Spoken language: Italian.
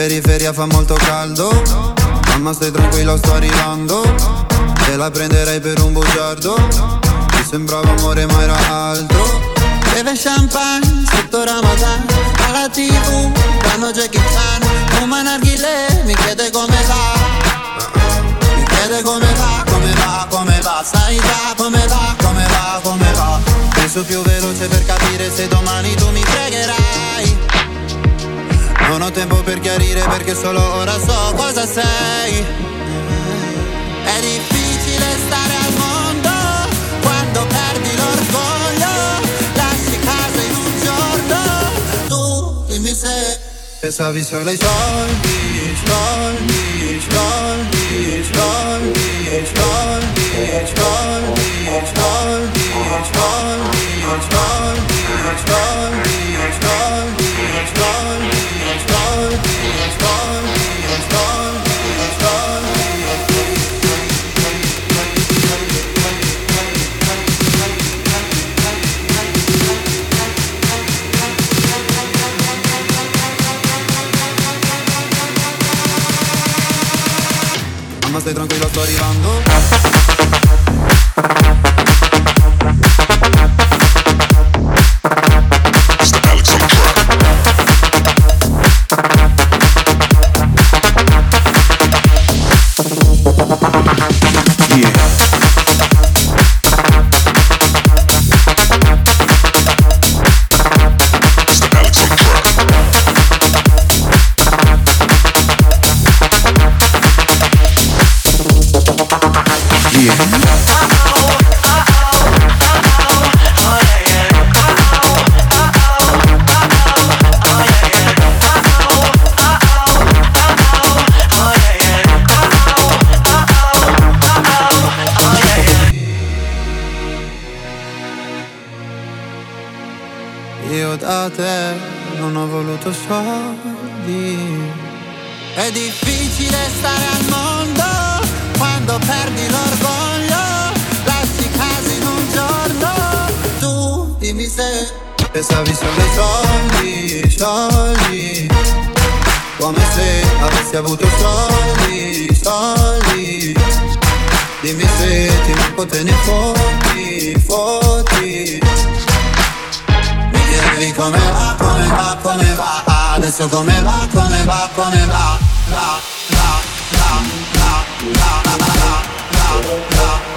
periferia fa molto caldo. Mamma stai tranquilla sto arrivando. Te la prenderei per un bugiardo. Mi sembrava amore ma era altro. Beve champagne sotto Ramadan. Alla tv danno Jackie Chan Un narghile mi chiede come va. Mi chiede come va, come va, come va. Sai già come va, come va, come va. Penso più veloce per capire se domani tu mi pregherai Non ho tempo per chiarire perché solo ora so cosa sei È difficile stare al mondo Quando perdi l'orgoglio Lasci casa in un giorno Tu dimmi se Pensavi solo ai soldi, soldi, soldi, soldi, soldi, soldi, más de tranquilo estoy vivando. Io da te non ho voluto soldi. È difficile stare al mondo quando perdi l'orgoglio. Lasci casa in un giorno. Tu dimmi se pensavi solo ai soldi, soldi. Come se avessi avuto soldi, soldi. Dimmi se ti manco te ne fotti, fotti chiedevi come va, come va, come va Adesso come va, come va, come va La, la, la, la, la, la, Não, não.